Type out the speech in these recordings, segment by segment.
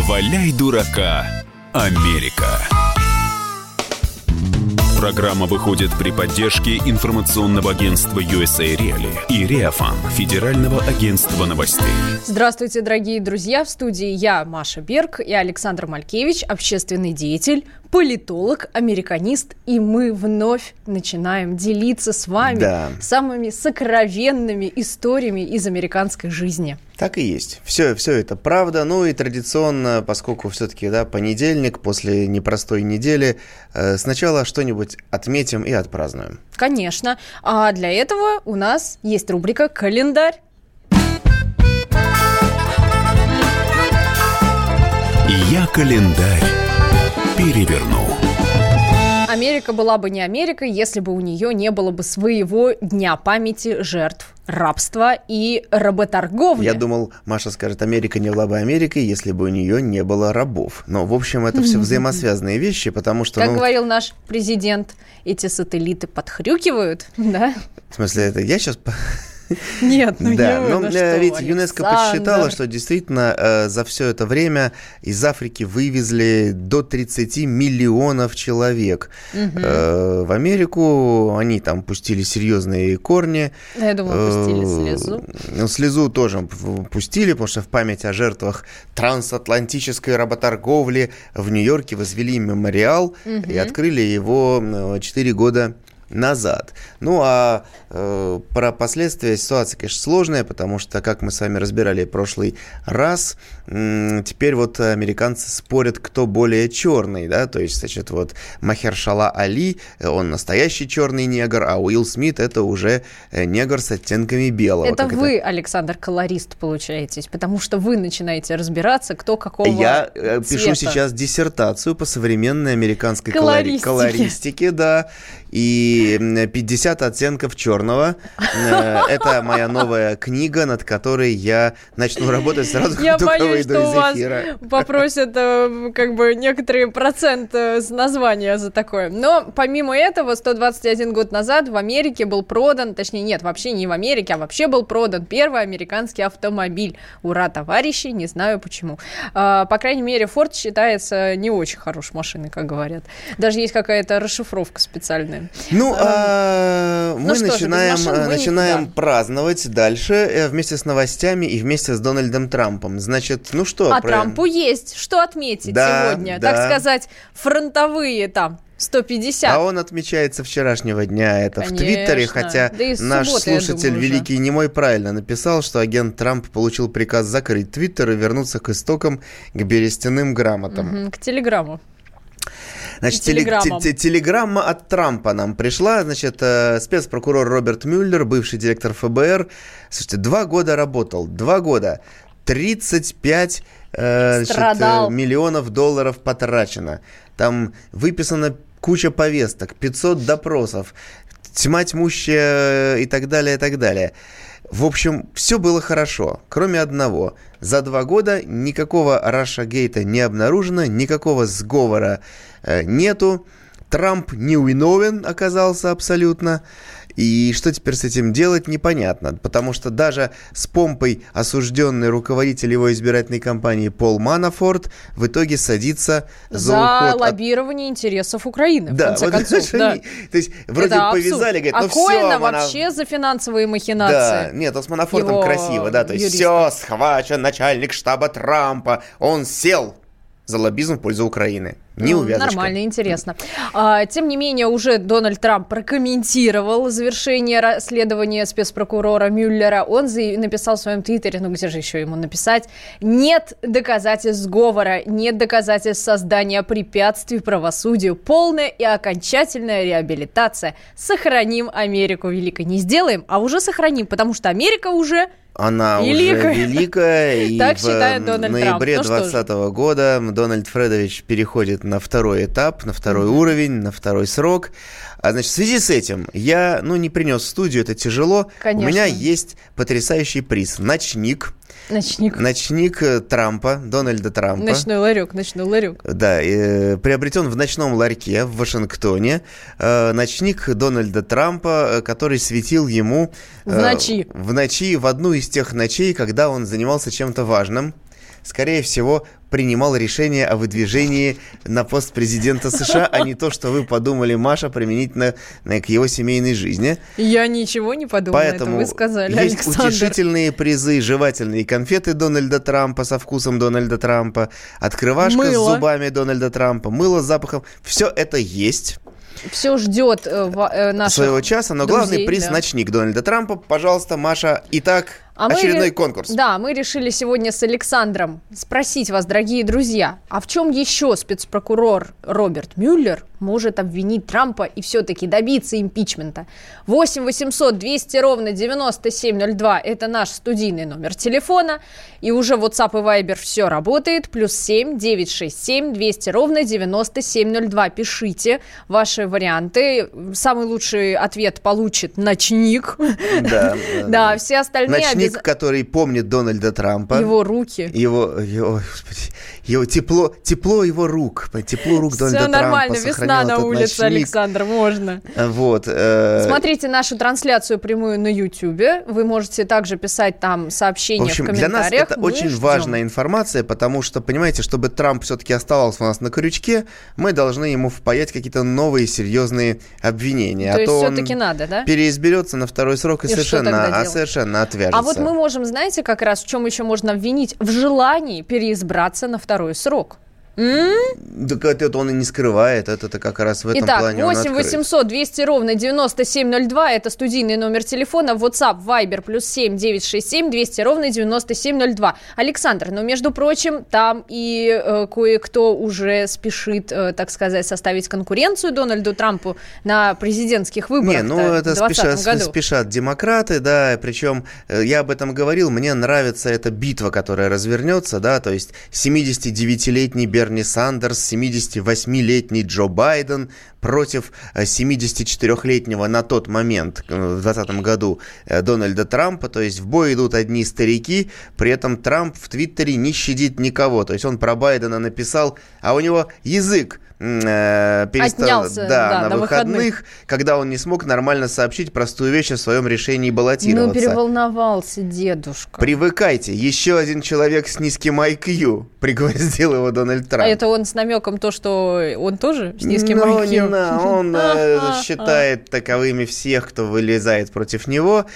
Валяй дурака, Америка. Программа выходит при поддержке информационного агентства USA Reali и Реафан, Федерального агентства новостей. Здравствуйте, дорогие друзья! В студии я, Маша Берг, и Александр Малькевич, общественный деятель, политолог, американист, и мы вновь начинаем делиться с вами Да. самыми сокровенными историями из американской жизни. Так и есть. Все, все это правда. Ну и традиционно, поскольку все-таки да, понедельник, после непростой недели, э, сначала что-нибудь отметим и отпразднуем. Конечно. А для этого у нас есть рубрика «Календарь». Я календарь переверну. Америка была бы не Америка, если бы у нее не было бы своего дня памяти жертв рабства и работорговли. Я думал, Маша скажет, Америка не была бы Америкой, если бы у нее не было рабов. Но, в общем, это все взаимосвязанные вещи, потому что, Как ну, говорил наш президент, эти сателлиты подхрюкивают, да? в смысле, это я сейчас... Нет, ну да, не но ну э, что, ведь ЮНЕСКо подсчитала, Александр. что действительно э, за все это время из Африки вывезли до 30 миллионов человек. Э, в Америку они там пустили серьезные корни. Я думаю, пустили Э, слезу. Ну, слезу тоже пустили, потому что в память о жертвах трансатлантической работорговли в Нью-Йорке возвели мемориал и открыли его 4 года назад. Ну, а э, про последствия ситуация, конечно, сложная, потому что, как мы с вами разбирали в прошлый раз, м, теперь вот американцы спорят, кто более черный, да, то есть, значит, вот Махершала Али, э, он настоящий черный негр, а Уилл Смит это уже э, негр с оттенками белого. Это как вы, Александр, колорист получаетесь, потому что вы начинаете разбираться, кто какого Я э, пишу цвета. сейчас диссертацию по современной американской колори- Колористике. колористике, да, и м, 50 оттенков черного. Э, Это моя новая книга, над которой я начну работать сразу, Я только боюсь, выйду что из у вас эфира. попросят э, как бы некоторый процент э, с названия за такое. Но помимо этого, 121 год назад в Америке был продан, точнее нет, вообще не в Америке, а вообще был продан первый американский автомобиль. Ура, товарищи, не знаю почему. А, По крайней мере, Форд считается не очень хорошей машиной, как говорят. Даже есть какая-то расшифровка специальная. Ну, а, мы ну что же, без начинаем, машин э, мы начинаем никуда. праздновать дальше э, вместе с новостями и вместе с Дональдом Трампом. Значит, ну что? А про- Трампу есть что отметить Да, сегодня. да. Так сказать, фронтовые там 150. А он отмечается вчерашнего дня, это в Твиттере, Конечно. хотя Да наш субботы, слушатель думаю, уже. Великий Немой правильно написал, что агент Трамп получил приказ закрыть Твиттер и вернуться к истокам, к берестяным грамотам. Мгм, К телеграмму. Значит, И теле- телеграммам. те- те- телеграмма от Трампа нам пришла. Значит, э, спецпрокурор Роберт Мюллер, бывший директор ФБР, слушайте, два года работал, два года, 35 э, значит, э, миллионов долларов потрачено. Там выписана куча повесток, 500 допросов, тьма тьмущая и так далее, и так далее. В общем, все было хорошо, кроме одного. За два года никакого Раша-гейта не обнаружено, никакого сговора нету. Трамп невиновен оказался абсолютно. И что теперь с этим делать, непонятно. Потому что даже с помпой осужденный руководитель его избирательной кампании Пол Манафорт в итоге садится за, За уход от лоббирование интересов Украины, в да, конце вот концов. да. они- То есть вроде Это повязали, говорят, а ну Коэна все, вообще за финансовые Да, махинации. нет, он с Манафортом Его красиво, да, то есть юриста. все, схвачен начальник штаба Трампа, он сел за лоббизм в пользу Украины. Не увязочка. Нормально, интересно. А, тем не менее, уже Дональд Трамп прокомментировал завершение расследования спецпрокурора Мюллера. Он написал в своем твиттере, ну где же еще ему написать, нет доказательств сговора, нет доказательств создания препятствий правосудию, полная и окончательная реабилитация. Сохраним Америку великой. Не сделаем, а уже сохраним, потому что Америка уже Она Великая. уже великая, и Так в считает Дональд Трамп. ноябре Ну ж. 2020 года Дональд Фредович переходит на второй этап, на второй уровень, на второй срок. А значит, в связи с этим я, ну, не принес в студию, это тяжело. Конечно. У меня есть потрясающий приз. Ночник. ночник. Ночник э, Трампа, Дональда Трампа. Ночной ларек, ночной ларек. Да, э, приобретен в ночном ларьке в Вашингтоне. Э, ночник Дональда Трампа, э, который светил ему... В ночи. В ночи, в одну из тех ночей, когда он занимался чем-то важным. Скорее всего, принимал решение о выдвижении на пост президента США, а не то, что вы подумали, Маша, применительно к его семейной жизни. Я ничего не подумала, Поэтому это вы сказали, есть Александр. утешительные призы, жевательные конфеты Дональда Трампа со вкусом Дональда Трампа, открывашка Мыло. с зубами Дональда Трампа, мыло с запахом. Все это есть Все ждет э, э, наших своего часа, но друзей, главный приз да. ночник Дональда Трампа. Пожалуйста, Маша. Итак, А мы очередной ре- конкурс. Да, мы решили сегодня с Александром спросить вас, дорогие друзья, а в чем еще спецпрокурор Роберт Мюллер может обвинить Трампа и все-таки добиться импичмента? 8 800 200 ровно 9702 – это наш студийный номер телефона. И уже WhatsApp и Viber все работает. Плюс 7 967 200 ровно 9702. Пишите ваши варианты. Самый лучший ответ получит ночник. Да, Да, все остальные Ночник, который помнит Дональда Трампа. его руки. Его, его, его тепло, тепло его рук, тепло рук Дональда Все нормально, Трампа весна на улице, ночник. Александр, можно. Вот. э, Смотрите нашу трансляцию прямую на YouTube. Вы можете также писать там В сообщения в, общем, для нас это Мы очень ждем. важная информация, потому что, понимаете, чтобы Трамп все-таки оставался у нас на крючке, мы должны ему впаять какие-то новые серьезные обвинения. То а есть то он все-таки надо, да? переизберется на второй срок и, И что совершенно, а совершенно отвяжется. А вот мы можем, знаете, как раз в чем еще можно обвинить? В желании переизбраться на второй срок. М? Так это он и не скрывает, это как раз в этом Итак, плане он 8 открыт. 800 200 ровно 9702, это студийный номер телефона, WhatsApp, Viber, плюс 7 967 200 ровно 9702. Александр, но, между прочим, там и э, кое-кто уже спешит, э, так сказать, составить конкуренцию Дональду Трампу на президентских выборах Не, ну это в 2020 спешат, году. спешат демократы, да, причем э, я об этом говорил, мне нравится эта битва, которая развернется, да, то есть 79-летний Берни Сандерс, 78-летний Джо Байден против э, 74-летнего на тот момент, э, в 2020 году, э, Дональда Трампа, то есть в бой идут одни старики, при этом Трамп в Твиттере не щадит никого, то есть он про Байдена написал, а у него язык э, перестал, Отнялся, да, да, на, на выходных. выходных, когда он не смог нормально сообщить простую вещь о своем решении Ну, баллотироваться. переволновался дедушка. Привыкайте, еще один человек с низким IQ, пригвоздил его Дональд Трамп. А это он с намеком то, что он тоже с низким Ну, IQ? не на- он э, считает таковыми всех, кто вылезает против него.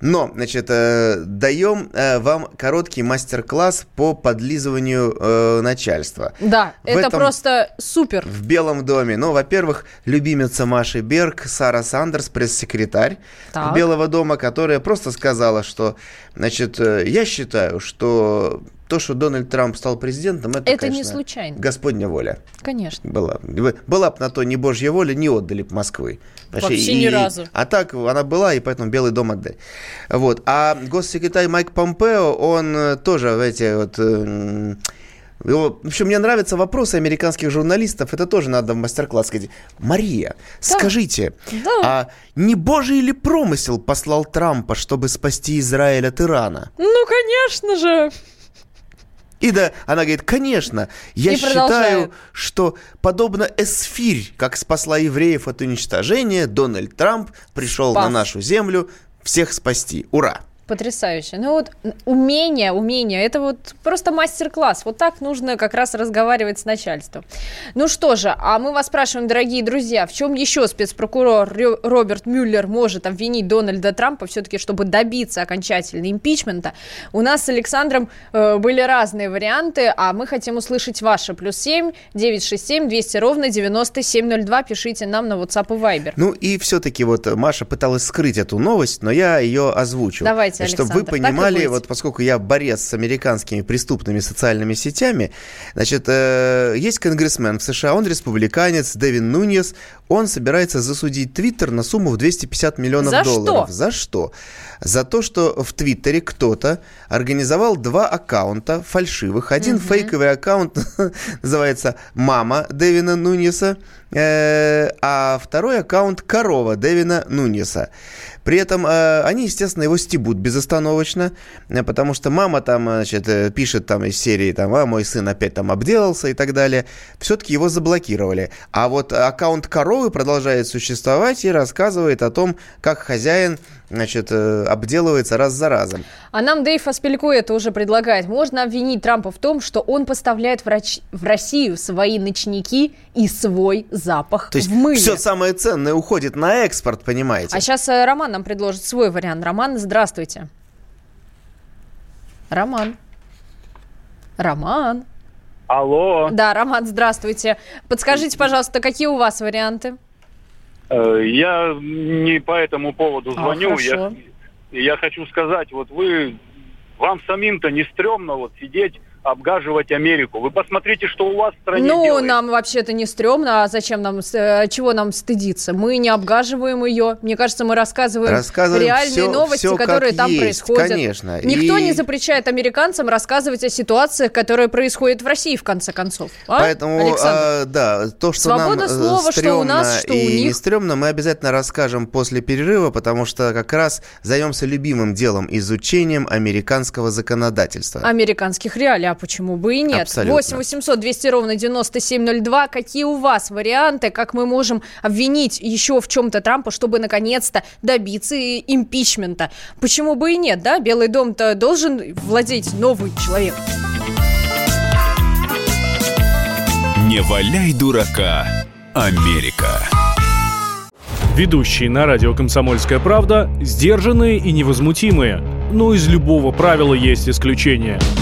Но, значит, э, даем э, вам короткий мастер-класс по подлизыванию начальства. Да, это просто супер. В Белом доме. Ну, во-первых, любимица Маши Берг, Сара Сандерс, пресс-секретарь Так. Белого дома, которая просто сказала, что, значит, э, я считаю, что то, что Дональд Трамп стал президентом, это, Это не конечно, случайно. Господня воля. Конечно. Была. Была бы на то не божья воля, не отдали бы Москвы. Вообще ни разу. А так она была, и поэтому Белый дом отдали. Вот. А госсекретарь Майк Помпео, он э, тоже, эти вот... в общем, мне нравятся вопросы американских журналистов. Это тоже надо в мастер-класс сказать. Мария, скажите, Да. а не божий ли промысел послал Трампа, чтобы спасти Израиль от Ирана? Ну, конечно же. И да, она говорит, конечно, я И считаю, продолжает. что подобно Эсфирь, как спасла евреев от уничтожения, Дональд Трамп пришел Спас. на нашу землю всех спасти. Ура! Потрясающе. Ну вот умение, умение, это вот просто мастер-класс. Вот так нужно как раз разговаривать с начальством. Ну что же, а мы вас спрашиваем, дорогие друзья, в чем еще спецпрокурор Роберт Мюллер может обвинить Дональда Трампа все-таки, чтобы добиться окончательно импичмента? У нас с Александром э, были разные варианты, а мы хотим услышать ваши. Плюс 7 967 200 ровно 9702. Пишите нам на WhatsApp и Viber. Ну и все-таки вот Маша пыталась скрыть эту новость, но я ее озвучу. Давайте, Чтобы вы Александр, так и понимали, вот поскольку я борец с американскими преступными социальными сетями, значит, э, есть конгрессмен в США, он республиканец, Дэвин Нуньес, он собирается засудить Твиттер на сумму в 250 миллионов За долларов. что? За что? За то, что в Твиттере кто-то организовал два аккаунта фальшивых. Один фейковый аккаунт называется «Мама Дэвина Нуньеса», э, а второй аккаунт «Корова» Дэвина Нунеса. При этом э, они, естественно, его стебут безостановочно, э, потому что мама там, значит, э, пишет там из серии, там, а мой сын опять там обделался и так далее. Все-таки его заблокировали. А вот аккаунт коровы продолжает существовать и рассказывает о том, как хозяин значит, обделывается раз за разом. А нам Дэйв это уже предлагает. Можно обвинить Трампа в том, что он поставляет врач... в Россию свои ночники и свой запах То есть в мыле. все самое ценное уходит на экспорт, понимаете? А сейчас Роман нам предложит свой вариант. Роман, здравствуйте. Роман. Роман. Алло. Да, Роман, здравствуйте. Подскажите, пожалуйста, какие у вас варианты? Э, я не по этому поводу а, звоню. А, я, я хочу сказать, вот вы, вам самим-то не стрёмно вот сидеть обгаживать Америку. Вы посмотрите, что у вас в стране Ну, делается. нам вообще-то не стрёмно, а зачем нам, э, чего нам стыдиться? Мы не обгаживаем ее. Мне кажется, мы рассказываем, рассказываем реальные все, новости, все которые там есть, происходят. Конечно. Никто и... не запрещает американцам рассказывать о ситуациях, которые происходят в России, в конце концов. А? Поэтому, а, да, то, что Свобода нам э, слова, что у нас, что и у них. не стрёмно, мы обязательно расскажем после перерыва, потому что как раз займемся любимым делом, изучением американского законодательства. Американских реалий а почему бы и нет? Абсолютно. 8 800 200 ровно 9702. Какие у вас варианты, как мы можем обвинить еще в чем-то Трампа, чтобы наконец-то добиться импичмента? Почему бы и нет, да? Белый дом-то должен владеть новый человек. Не валяй дурака, Америка. Ведущие на радио «Комсомольская правда» сдержанные и невозмутимые. Но из любого правила есть исключение –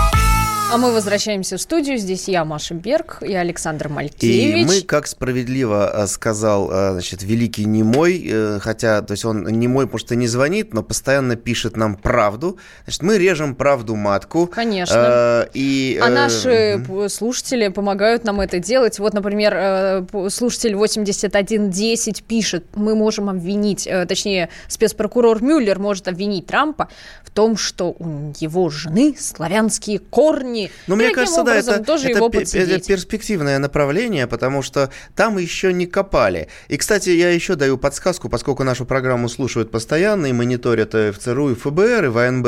А мы возвращаемся в студию. Здесь я, Маша Берг и Александр Малькевич. И мы, как справедливо э, сказал, э, значит, великий немой, э, хотя, то есть он немой, потому что не звонит, но постоянно пишет нам правду. Значит, мы режем правду матку. Конечно. и, а наши слушатели помогают нам это делать. Вот, например, слушатель 8110 пишет, мы можем обвинить, точнее, спецпрокурор Мюллер может обвинить Трампа в том, что у его жены славянские корни они. Но мне кажется, да, это, тоже это, его это перспективное направление, потому что там еще не копали. И, кстати, я еще даю подсказку, поскольку нашу программу слушают постоянно и мониторят в ЦРУ, и ФБР, и в АНБ.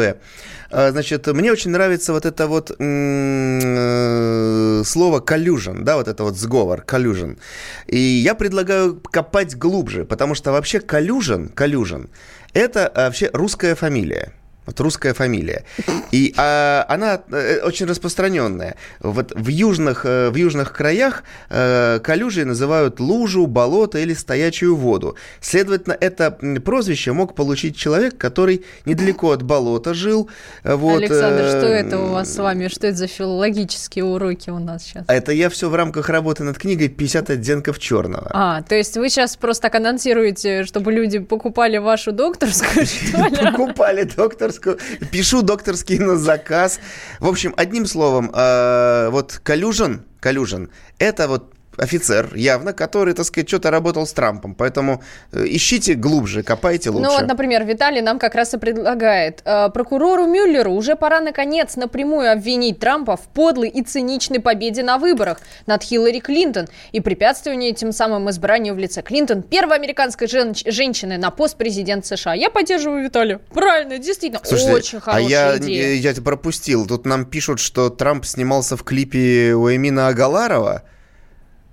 А, значит, мне очень нравится вот это вот э, слово collusion, да, вот это вот сговор, collusion. И я предлагаю копать глубже, потому что вообще collusion, collusion, это а, вообще русская фамилия. Вот русская фамилия. И а, она э, очень распространенная. Вот в южных, э, в южных краях э, калюжей называют лужу, болото или стоячую воду. Следовательно, это прозвище мог получить человек, который недалеко от болота жил. Вот, Александр, э, что это у вас с вами? Что это за филологические уроки у нас сейчас? Это я все в рамках работы над книгой «50 оттенков черного». А, то есть вы сейчас просто так анонсируете, чтобы люди покупали вашу докторскую, что ли? Покупали докторскую докторскую, пишу докторский на заказ. В общем, одним словом, э, вот коллюжен, коллюжен, это вот офицер, явно, который, так сказать, что-то работал с Трампом. Поэтому э, ищите глубже, копайте лучше. Ну вот, например, Виталий нам как раз и предлагает. Э, прокурору Мюллеру уже пора, наконец, напрямую обвинить Трампа в подлой и циничной победе на выборах над Хиллари Клинтон и препятствовании тем самым избранию в лице Клинтон первой американской жен- женщины на пост президента США. Я поддерживаю Виталия. Правильно, действительно, Слушайте, очень хорошая а я, идея. я, я пропустил. Тут нам пишут, что Трамп снимался в клипе у Эмина Агаларова.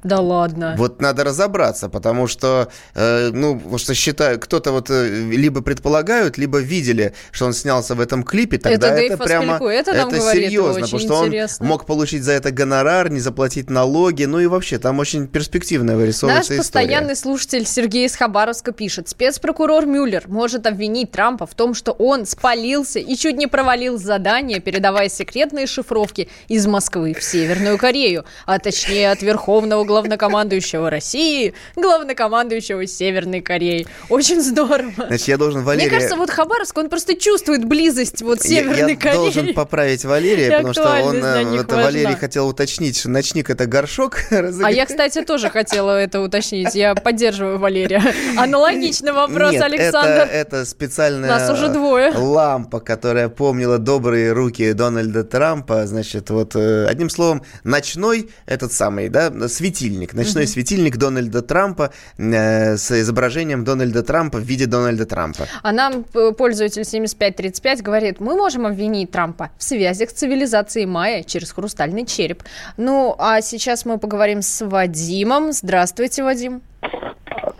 Да ладно. Вот надо разобраться, потому что, э, ну, что считаю, кто-то вот э, либо предполагают, либо видели, что он снялся в этом клипе, тогда это, это прямо это, это говорит, серьезно, потому что интересно. он мог получить за это гонорар, не заплатить налоги, ну и вообще там очень перспективная вырисовывается Наш история. постоянный слушатель Сергей из Хабаровска пишет, спецпрокурор Мюллер может обвинить Трампа в том, что он спалился и чуть не провалил задание, передавая секретные шифровки из Москвы в Северную Корею, а точнее от Верховного главнокомандующего России, главнокомандующего Северной Кореи. Очень здорово. Значит, я должен Валерия... Мне кажется, вот Хабаровск, он просто чувствует близость вот Северной я, я Кореи. Я должен поправить Валерия, потому что он, это Валерий хотел уточнить, что ночник это горшок. А я, кстати, тоже хотела это уточнить. Я поддерживаю Валерия. Аналогичный вопрос, Нет, Александр. Это, это специальная Нас уже двое. лампа, которая помнила добрые руки Дональда Трампа. Значит, вот э, одним словом, ночной этот самый, да, светильник, ночной угу. светильник Дональда Трампа э, с изображением Дональда Трампа в виде Дональда Трампа. А нам э, пользователь 7535 говорит, мы можем обвинить Трампа в связях с цивилизацией майя через хрустальный череп. Ну, а сейчас мы поговорим с Вадимом. Здравствуйте, Вадим.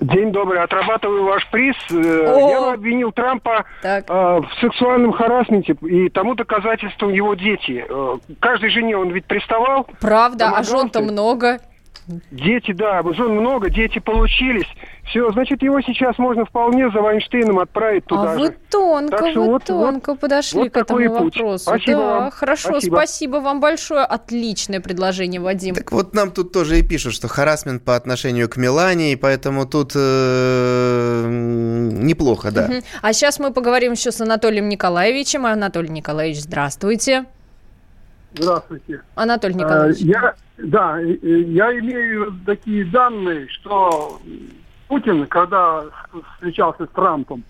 День добрый. Отрабатываю ваш приз. Э, О! Я обвинил Трампа э, в сексуальном харасменте, и тому доказательством его дети. Каждой жене он ведь приставал. Правда, а жен-то много. Дети, да, жен много, дети получились. Все, значит, его сейчас можно вполне за Вайнштейном отправить туда а же. вы тонко, так вы вот, тонко вот, подошли вот к этому вопросу. Спасибо да, вам. хорошо, спасибо. спасибо вам большое. Отличное предложение, Вадим. Так вот нам тут тоже и пишут, что харасмент по отношению к Милане, и поэтому тут э, неплохо, да. Угу. А сейчас мы поговорим еще с Анатолием Николаевичем. Анатолий Николаевич, здравствуйте. Здравствуйте. Анатолий Николаевич. Я, да, я имею такие данные, что Путин, когда встречался с Трампом,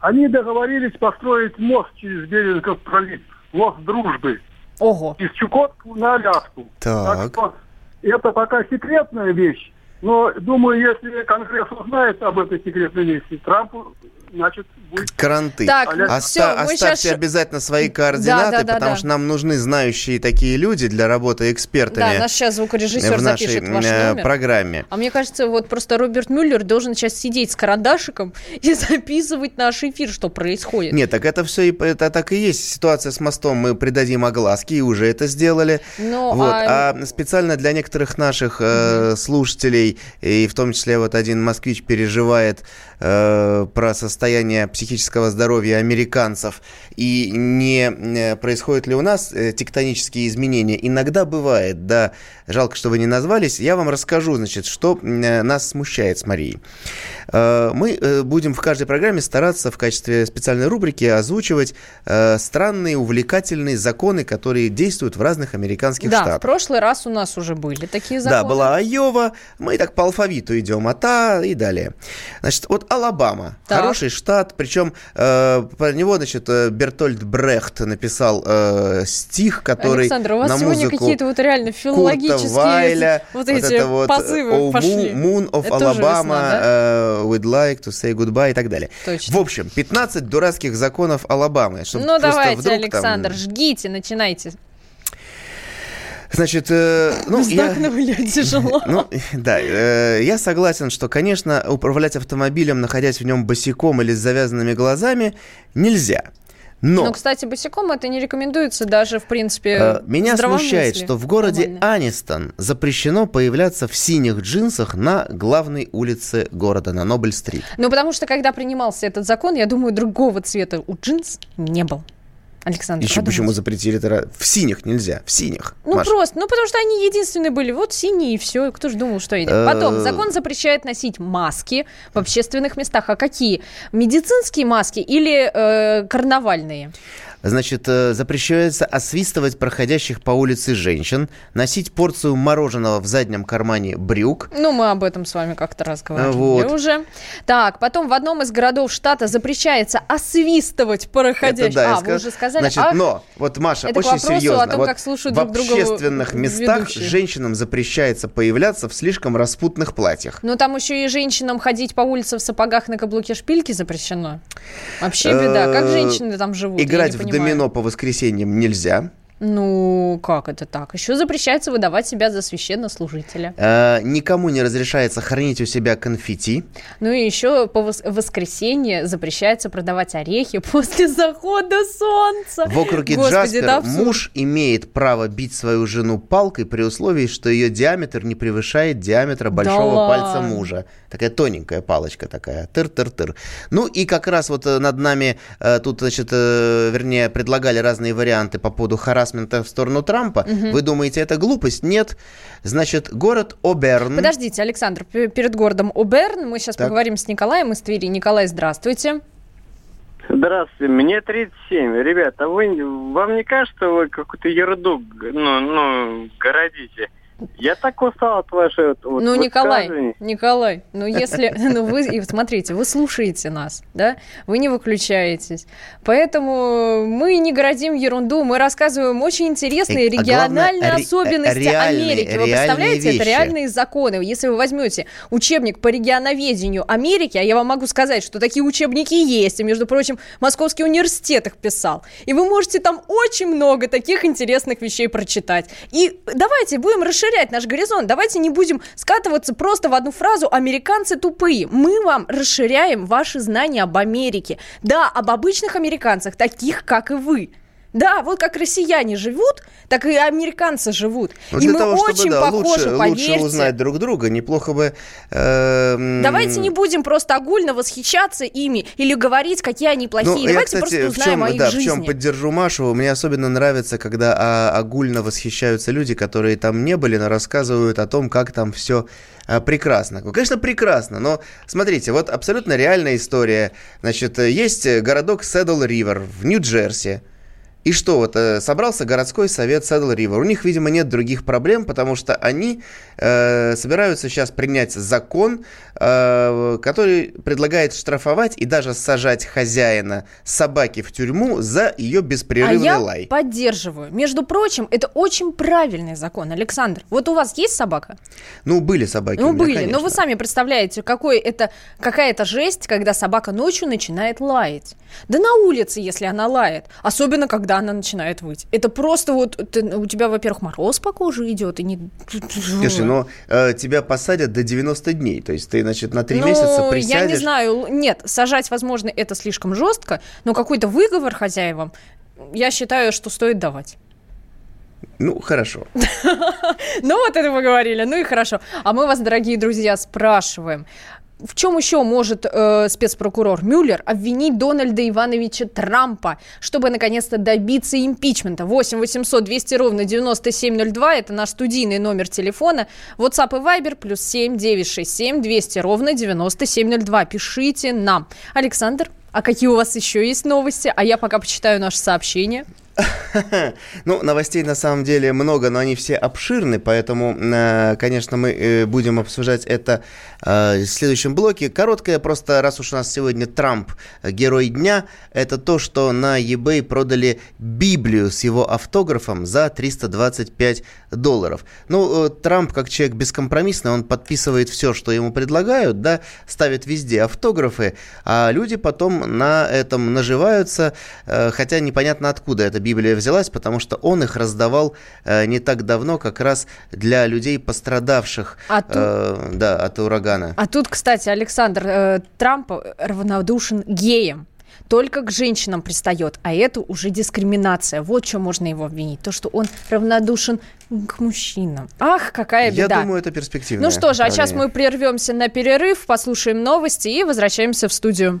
они договорились построить мост через Берингов пролив, мост дружбы. Ого. Из Чукотки на Аляску. Так. так что это пока секретная вещь, но думаю, если Конгресс узнает об этой секретной вещи, Трампу значит, будет... Кранты. Так, Оста- все, оставьте сейчас... обязательно свои координаты, да, да, да, потому да. что нам нужны знающие такие люди для работы экспертами. Да, наш сейчас звукорежиссер в нашей запишет ваш э, номер. программе. А мне кажется, вот просто Роберт Мюллер должен сейчас сидеть с карандашиком и записывать наш эфир, что происходит. Нет, так это все и, это так и есть. Ситуация с мостом мы придадим огласки, и уже это сделали. Но, вот. а... а специально для некоторых наших э, слушателей, и в том числе вот один москвич переживает э, про состояние психического здоровья американцев и не э, происходят ли у нас э, тектонические изменения. Иногда бывает, да, жалко, что вы не назвались. Я вам расскажу, значит, что э, нас смущает с Марией. Мы будем в каждой программе стараться в качестве специальной рубрики озвучивать странные, увлекательные законы, которые действуют в разных американских да, штатах. Да, в прошлый раз у нас уже были такие законы. Да, была Айова, мы так по алфавиту идем, а та и далее. Значит, вот Алабама, так. хороший штат, причем э, про него, значит, э, Бертольд Брехт написал э, стих, который Александр, у вас на сегодня какие-то вот реально филологические Вайля, вот эти вот это вот позывы oh, пошли. Moon of это Alabama, весна, да? uh, we'd like to say goodbye и так далее. Точно. В общем, 15 дурацких законов Алабамы. Ну давайте, Александр, там... жгите, начинайте. Значит, э, ну, я... тяжело. Ну, да, э, я согласен, что, конечно, управлять автомобилем, находясь в нем босиком или с завязанными глазами, нельзя. Но, Но, кстати, босиком это не рекомендуется даже, в принципе, э, Меня смущает, что в городе Нормально. Анистон запрещено появляться в синих джинсах на главной улице города, на Нобель-стрит. Ну, потому что, когда принимался этот закон, я думаю, другого цвета у джинс не было. Александр, Еще подумайте. почему запретили это? В синих нельзя, в синих. Ну Маша. просто, ну потому что они единственные были. Вот синие и все. Кто же думал, что это? Потом, э. закон запрещает носить маски в общественных местах. А какие? Медицинские маски или э, карнавальные? Значит, э, запрещается освистывать проходящих по улице женщин, носить порцию мороженого в заднем кармане брюк. Ну, мы об этом с вами как-то раз говорили вот. уже. Так, потом в одном из городов штата запрещается освистывать проходящих. Это, да, а, сказ... вы уже сказали. Значит, а... но, вот, Маша, Это очень серьезно. о том, вот как слушают друг друга общественных местах ведущие. женщинам запрещается появляться в слишком распутных платьях. Но там еще и женщинам ходить по улице в сапогах на каблуке шпильки запрещено. Вообще беда. Как э, женщины там живут? Играть в домино по воскресеньям нельзя. Ну, как это так? Еще запрещается выдавать себя за священнослужителя. Э, никому не разрешается хранить у себя конфетти. Ну и еще по воскресенье запрещается продавать орехи после захода солнца. В округе Господи, Джаспер муж имеет право бить свою жену палкой при условии, что ее диаметр не превышает диаметра большого да пальца мужа. Такая тоненькая палочка такая. Тыр-тыр-тыр. Ну и как раз вот э, над нами э, тут, значит, э, вернее, предлагали разные варианты по поводу харасмента харасмента в сторону Трампа. Угу. Вы думаете, это глупость? Нет. Значит, город Оберн. Подождите, Александр, перед городом Оберн мы сейчас так. поговорим с Николаем из Твери. Николай, здравствуйте. Здравствуйте, мне 37. Ребята, вы, вам не кажется, вы какую-то ерунду ну, ну, городите? Я так устал от вашей вот, Ну, Николай, Николай, ну если, ну вы, смотрите, вы слушаете нас, да, вы не выключаетесь, поэтому мы не городим ерунду, мы рассказываем очень интересные региональные главное, особенности реальные, Америки. Вы представляете, вещи. это реальные законы. Если вы возьмете учебник по регионоведению Америки, а я вам могу сказать, что такие учебники есть, и, между прочим, Московский университет их писал, и вы можете там очень много таких интересных вещей прочитать. И давайте будем расширять расширять наш горизонт. Давайте не будем скатываться просто в одну фразу «американцы тупые». Мы вам расширяем ваши знания об Америке. Да, об обычных американцах, таких, как и вы. Да, вот как россияне живут, так и американцы живут. Ну, и мы того, очень чтобы, да, похожи, лучше, поверьте. Лучше узнать друг друга, неплохо бы... Э, Давайте не будем просто огульно восхищаться ими или говорить, какие они плохие. Ну, Давайте я, кстати, просто узнаем в чем, о их да, жизни. в чем поддержу Машу. Мне особенно нравится, когда а, огульно восхищаются люди, которые там не были, но рассказывают о том, как там все а, прекрасно. Ну, конечно, прекрасно, но смотрите, вот абсолютно реальная история. Значит, есть городок Седл Ривер в Нью-Джерси. И что, вот э, собрался городской совет Saddle River. У них, видимо, нет других проблем, потому что они э, собираются сейчас принять закон, э, который предлагает штрафовать и даже сажать хозяина собаки в тюрьму за ее беспрерывный а я лай. поддерживаю. Между прочим, это очень правильный закон, Александр. Вот у вас есть собака? Ну, были собаки. Ну, меня, были. Конечно. Но вы сами представляете, какой это какая-то жесть, когда собака ночью начинает лаять. Да на улице, если она лает. Особенно, когда она начинает выть. Это просто вот, ты, у тебя, во-первых, мороз по коже идет, и не... Слушай, но э, тебя посадят до 90 дней, то есть ты, значит, на 3 ну, месяца присядешь... я не знаю, нет, сажать, возможно, это слишком жестко, но какой-то выговор хозяевам, я считаю, что стоит давать. Ну, хорошо. Ну, вот это мы говорили. Ну и хорошо. А мы вас, дорогие друзья, спрашиваем в чем еще может э, спецпрокурор Мюллер обвинить Дональда Ивановича Трампа, чтобы наконец-то добиться импичмента? 8 800 200 ровно 9702, это наш студийный номер телефона. WhatsApp и Viber плюс 7 967 200 ровно 9702. Пишите нам. Александр, а какие у вас еще есть новости? А я пока почитаю наше сообщение. Ну, новостей на самом деле много, но они все обширны, поэтому, э, конечно, мы э, будем обсуждать это э, в следующем блоке. Короткое, просто раз уж у нас сегодня Трамп герой дня, это то, что на eBay продали Библию с его автографом за 325 долларов. Ну, Трамп, как человек бескомпромиссный, он подписывает все, что ему предлагают, да, ставит везде автографы, а люди потом на этом наживаются, хотя непонятно откуда это Библия взялась, потому что он их раздавал э, не так давно как раз для людей, пострадавших а тут... э, да, от урагана. А тут, кстати, Александр э, Трамп равнодушен геям только к женщинам пристает, а это уже дискриминация. Вот что можно его обвинить. То, что он равнодушен к мужчинам. Ах, какая беда. Я думаю, это перспективно. Ну что же, а сейчас мы прервемся на перерыв, послушаем новости и возвращаемся в студию.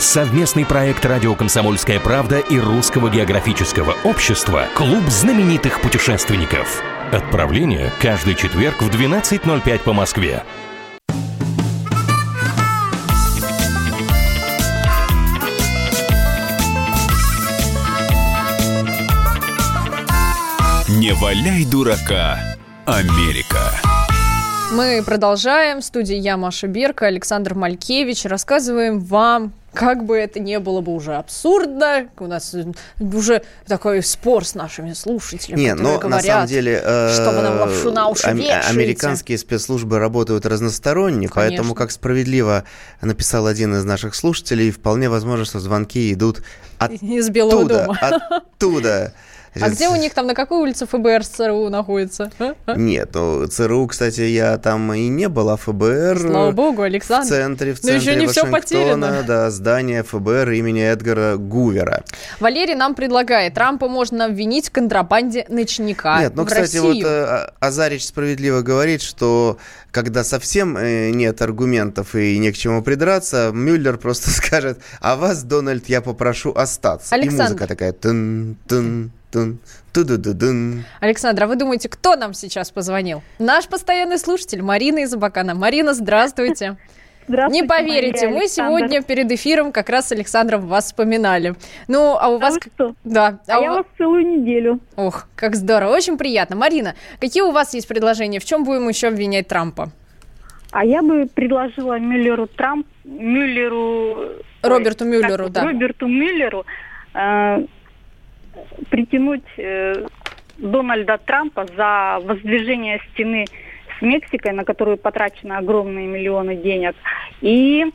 Совместный проект «Радио Комсомольская правда» и Русского географического общества «Клуб знаменитых путешественников». Отправление каждый четверг в 12.05 по Москве. Не валяй дурака, Америка. Мы продолжаем. В студии я, Маша Берка, Александр Малькевич. Рассказываем вам, как бы это не было бы уже абсурдно, у нас уже такой спор с нашими слушателями, Не, но говорят, на самом деле, э, что вы нам лапшу на уши вешаете. американские спецслужбы работают разносторонне, Конечно. поэтому, как справедливо написал один из наших слушателей, вполне возможно, что звонки идут Из Белого дома. оттуда. А где у них там, на какой улице ФБР ЦРУ находится? А? А? Нет, ну, ЦРУ, кстати, я там и не был, а ФБР... Слава богу, Александр. В центре, в Но еще центре не Вашингтона, потеряно. да, здание ФБР имени Эдгара Гувера. Валерий нам предлагает, Трампа можно обвинить в контрабанде ночника Нет, ну, кстати, Россию. вот э, Азарич справедливо говорит, что когда совсем э, нет аргументов и не к чему придраться, Мюллер просто скажет, а вас, Дональд, я попрошу остаться. Александр. И музыка такая тун тун тун ту ду ду дун Александр, а вы думаете, кто нам сейчас позвонил? Наш постоянный слушатель Марина из Абакана. Марина, здравствуйте. Здравствуйте, Не поверите, Мария, мы Александр. сегодня перед эфиром как раз с Александром вас вспоминали. Ну, а у вас... вы что? Да. А, у я ва- вас целую неделю. Ох, как здорово, очень приятно. Марина, какие у вас есть предложения? В чем будем еще обвинять Трампа? А я бы предложила Мюллеру Трамп, Мюллеру... Роберту Мюллеру, как- да. Роберту Мюллеру э, притянуть э, Дональда Трампа за воздвижение стены с Мексикой, на которую потрачено огромные миллионы денег, и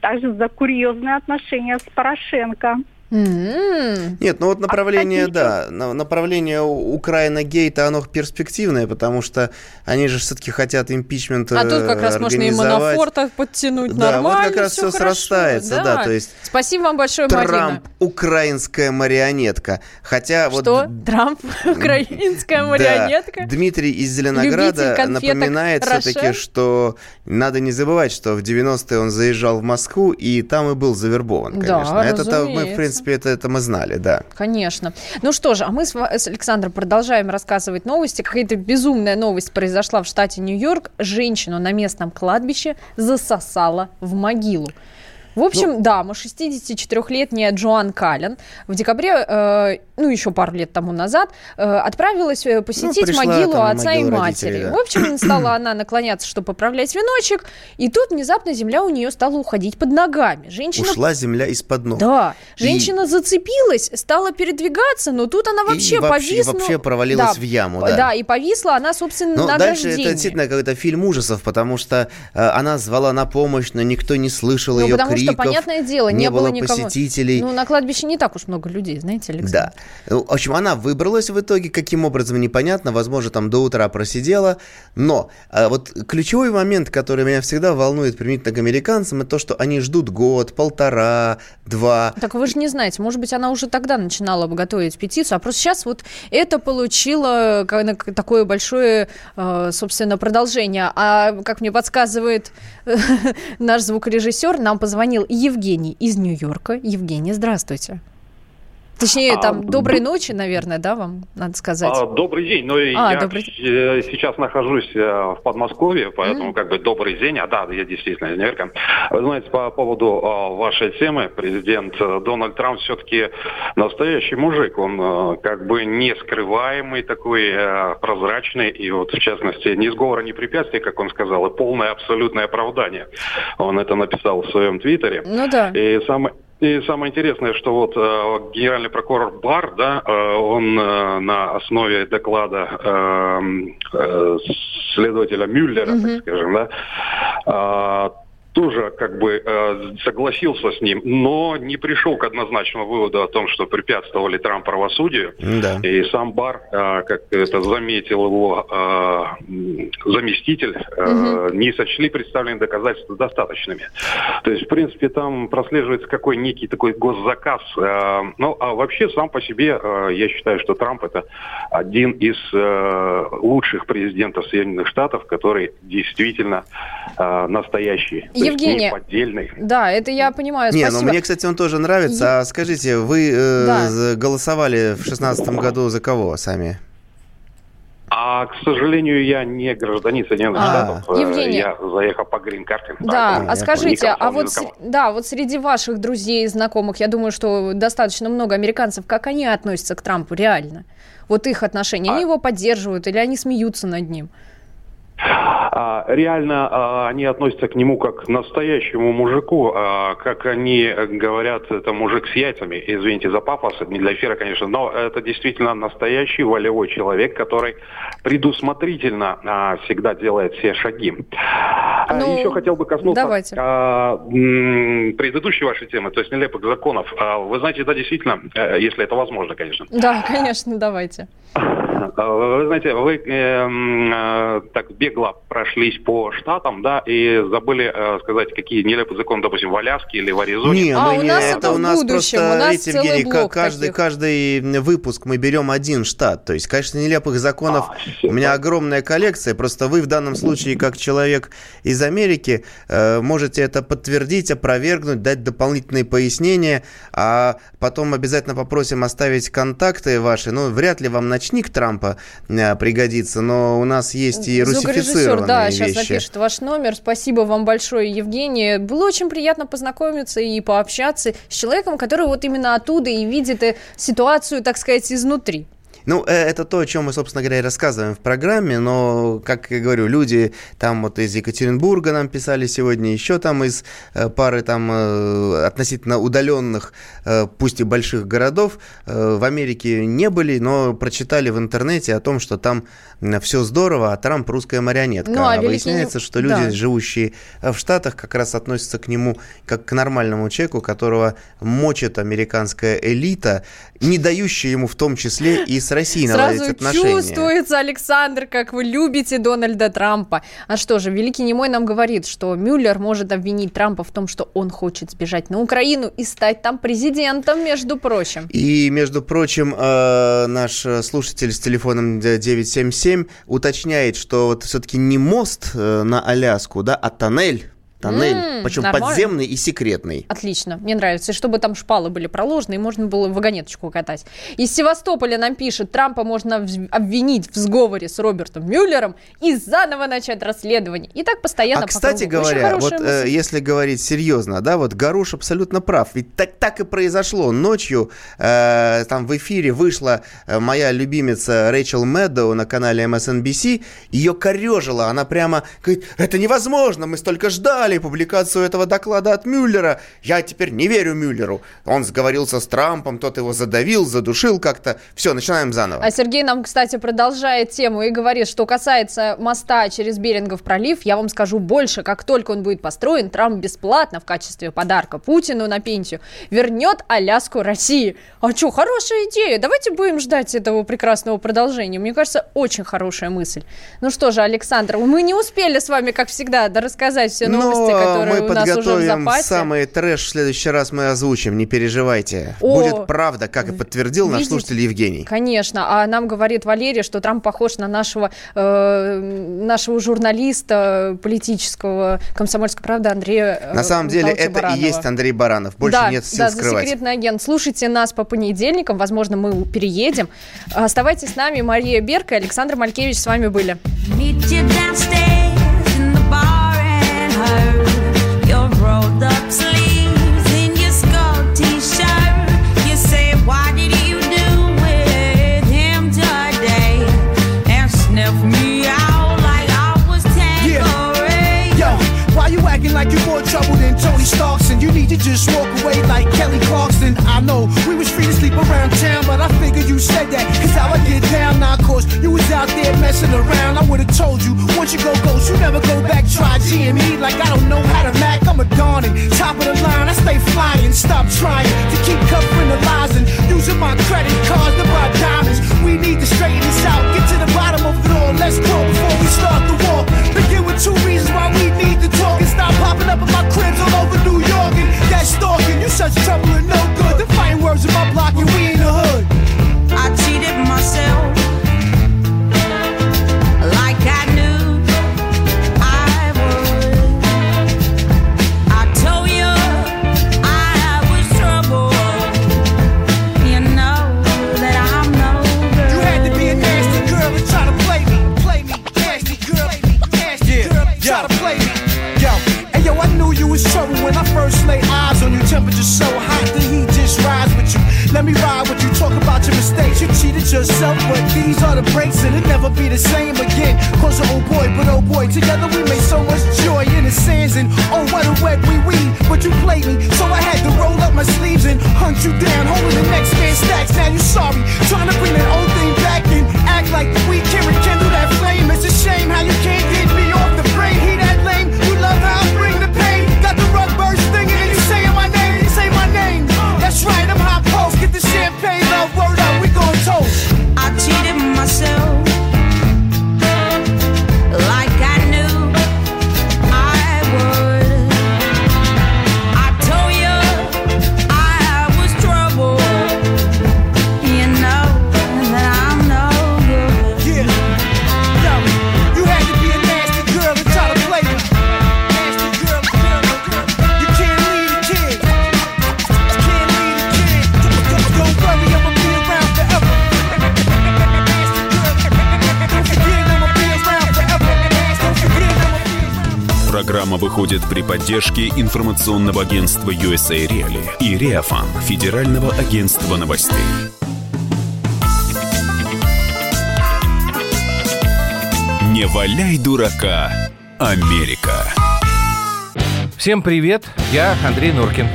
также за курьезные отношения с Порошенко. М-м. Нет, ну вот направление, кстати, да, на- направление У- Украина-гейта, оно перспективное, потому что они же все-таки хотят импичмент А тут как раз можно и. Манафорта подтянуть Да, вот нормально. как раз всё хорошо, срастается, да, то есть Спасибо вам большое, Марина. Трамп украинская марионетка. Хотя вот Что? Трамп украинская Да. марионетка? Дмитрий из Зеленограда напоминает все-таки, что надо не забывать, что в 90-е он заезжал в Москву и там и был завербован, Да, конечно. Это-то мы, в принципе, это, это мы знали, да. Конечно. Ну что же, а мы с, с Александром продолжаем рассказывать новости. Какая-то безумная новость произошла в штате Нью-Йорк. Женщину на местном кладбище засосала в могилу. В общем, дама, 64-летняя Джоан Каллен, в декабре, э, ну, еще пару лет тому назад, э, отправилась э, посетить пришла могилу там отца и матери. родителей, да. В общем, стала она наклоняться, чтобы поправлять веночек, и тут внезапно земля у нее стала уходить под ногами. Женщина Ушла земля из-под ног. да, И- женщина зацепилась, стала передвигаться, но тут она вообще, и вообще, повисла. вообще провалилась в яму, да. Да, и повисла она, собственно, Ну, на дальше это ограждении. действительно какой-то фильм ужасов, потому что э, она звала на помощь, но никто не слышал Ну, ее криков. Что, понятное дело, не, было было никого. посетителей. Ну, на кладбище не так уж много людей, знаете, Александр. Да. Ну, В общем, она выбралась в итоге, каким образом, непонятно, возможно, там до утра просидела, но э, вот ключевой момент, который меня всегда волнует применительно к американцам, это то, что они ждут год, полтора, два, Так вы же не знаете, может быть, она уже тогда начинала бы готовить петицию, а просто сейчас вот это получило на- такое большое, э, собственно, продолжение. А как мне подсказывает наш звукорежиссер, нам позвонил Евгений из Нью-Йорка. Евгений, здравствуйте. Точнее, А, там, доброй ночи, наверное, да, вам надо сказать? А, добрый день. Ну, А, я добрый э, сейчас нахожусь э, в Подмосковье, поэтому как бы добрый день. А да, я действительно из Нью-Йорка. Вы знаете, по поводу э, вашей темы, президент э, Дональд Трамп все-таки настоящий мужик. Он э, как бы не скрываемый такой, э, прозрачный. И вот, в частности, ни сговора, ни препятствий, как он сказал, и полное абсолютное оправдание. Он это написал в своем твиттере. Ну да. И самое, и самое интересное, что вот э, генеральный прокурор Бар, да, э, он э, на основе доклада э, э, следователя Мюллера, так скажем, да, э, тоже как бы э, согласился с ним, но не пришел к однозначному выводу о том, что препятствовали Трамп правосудию. Да. И сам Бар, э, как это заметил его э, заместитель, э, не сочли представленные доказательства достаточными. То есть, в принципе, там прослеживается какой некий такой госзаказ. Э, ну, а вообще, сам по себе, э, я считаю, что Трамп это один из э, лучших президентов Соединенных Штатов, который действительно э, настоящий. То есть Евгений. не поддельный. Да, это я понимаю, Не, спасибо. ну мне, кстати, он тоже нравится. А скажите, вы э, Да. голосовали в шестнадцатом году за кого сами? А к сожалению, я не гражданин Соединенных а, Штатов. Евгений. Я заехал по грин-карте. Да, а скажите, а вот, да, вот среди ваших друзей и знакомых, я думаю, что достаточно много американцев, как они относятся к Трампу реально? Вот их отношения, они а... его поддерживают или они смеются над ним? А, реально а, они относятся к нему как к настоящему мужику, а, как они говорят, это мужик с яйцами, извините за пафос, не для эфира, конечно, но это действительно настоящий волевой человек, который предусмотрительно всегда делает все шаги. Ну, Еще хотел бы коснуться давайте. предыдущей вашей темы, то есть нелепых законов. Вы знаете, да, действительно, э, если это возможно, конечно. Да, конечно, давайте. Вы знаете, вы э, э, так бегло прошлись по штатам, да, и забыли э, сказать, какие нелепые законы, допустим, в Аляске или в Аризоне. Не, а, мы у не, нас это у нас будущем, просто, у нас видите, Евгений, блок каждый, каждый выпуск мы берем один штат. То есть, конечно, нелепых законов а, у меня огромная коллекция, просто вы в данном случае, как человек из Америки, э, можете это подтвердить, опровергнуть, дать дополнительные пояснения, а потом обязательно попросим оставить контакты ваши. Ну, вряд ли вам ночник Трампа э, пригодится, но у нас есть и русифицированные да, вещи. сейчас напишет ваш номер. Спасибо вам большое, Евгений. Было очень приятно познакомиться и пообщаться с человеком, который вот именно оттуда и видит э, ситуацию, так сказать, изнутри. Ну, э, это то, о чем мы, собственно говоря, и рассказываем в программе, но, как я говорю, люди там вот из Екатеринбурга нам писали сегодня, еще там из э, пары там э, относительно удаленных, пусть и больших городов, в Америке не были, но прочитали в интернете о том, что там все здорово, а Трамп русская марионетка. Ну, а, выясняется, что люди, да. живущие в Штатах, как раз относятся к нему как к нормальному человеку, которого мочит американская элита, не дающая ему в том числе и с Россией наладить Сразу отношения. чувствуется, Александр, как вы любите Дональда Трампа. А что же, Великий Немой нам говорит, что Мюллер может обвинить Трампа в том, что он хочет сбежать на Украину и стать там президентом, между прочим. И, между прочим, э, наш слушатель с телефоном 977 уточняет, что вот все-таки не мост э, на Аляску, да, а тоннель Тоннель, mm, причем нормально. подземный и секретный. Отлично, мне нравится. И чтобы там шпалы были проложены, и можно было вагонеточку катать. Из Севастополя нам пишет, Трампа можно обвинить в сговоре с Робертом Мюллером и заново начать расследование. И так постоянно. А, кстати говоря, вот э, если говорить серьезно, да, вот Гаруш абсолютно прав. Ведь так, так и произошло. Ночью э, там в эфире вышла э, моя любимица Рэйчел Мэддоу на канале MSNBC. Ее корежила. Она прямо говорит, это невозможно, мы столько ждали ждали публикацию этого доклада от Мюллера. Я теперь не верю Мюллеру. Он сговорился с Трампом, тот его задавил, задушил как-то. Все, начинаем заново. А Сергей нам, кстати, продолжает тему и говорит, что касается моста через Берингов пролив, я вам скажу больше. Как только он будет построен, Трамп бесплатно в качестве подарка Путину на пенсию вернет Аляску России. А что, хорошая идея. Давайте будем ждать этого прекрасного продолжения. Мне кажется, очень хорошая мысль. Ну что же, Александр, мы не успели с вами, как всегда, рассказать все новости новости, которые мы у нас уже в запасе. самый трэш в следующий раз мы озвучим, не переживайте. О, Будет правда, как и подтвердил видите, наш слушатель Евгений. Конечно, а нам говорит Валерий, что Трамп похож на нашего, э, нашего журналиста политического «Комсомольской правды» Андрея э, На самом деле это Баранова. и есть Андрей Баранов, больше да, нет сил да, скрывать. Да, секретный агент. Слушайте нас по понедельникам, возможно, мы переедем. Оставайтесь с нами, Мария Берка и Александр Малькевич с вами были. Meet you downstairs. Said why you do with him today? And sniff me out like I was telling you. Why you actin' like you more trouble than Tony Starkson? You need to just walk away like Kelly Fox. I know we was free to sleep around town, but I figure you said that. Cause how I get down now, cause you was out there messing around. I would've told you, once you go ghost, you never go back. Try GME like I don't know how to Mac. I'm a dawning, top of the line, I stay flying. Stop trying to keep covering the lies and using my credit cards to buy diamonds. We need to straighten this out, get to the bottom of it all. Let's go before we start the war. Begin with two reasons why we need to talk and stop popping up in my cribs all over New York and that stalking. You such trouble поддержки информационного агентства USA Reali и Реафан Федерального агентства новостей. Не валяй дурака, Америка. Всем привет, я Андрей Норкин.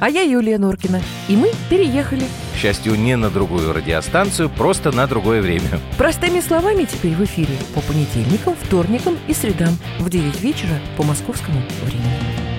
А я Юлия Норкина. И мы переехали счастью, не на другую радиостанцию, просто на другое время. Простыми словами теперь в эфире по понедельникам, вторникам и средам в 9 вечера по московскому времени.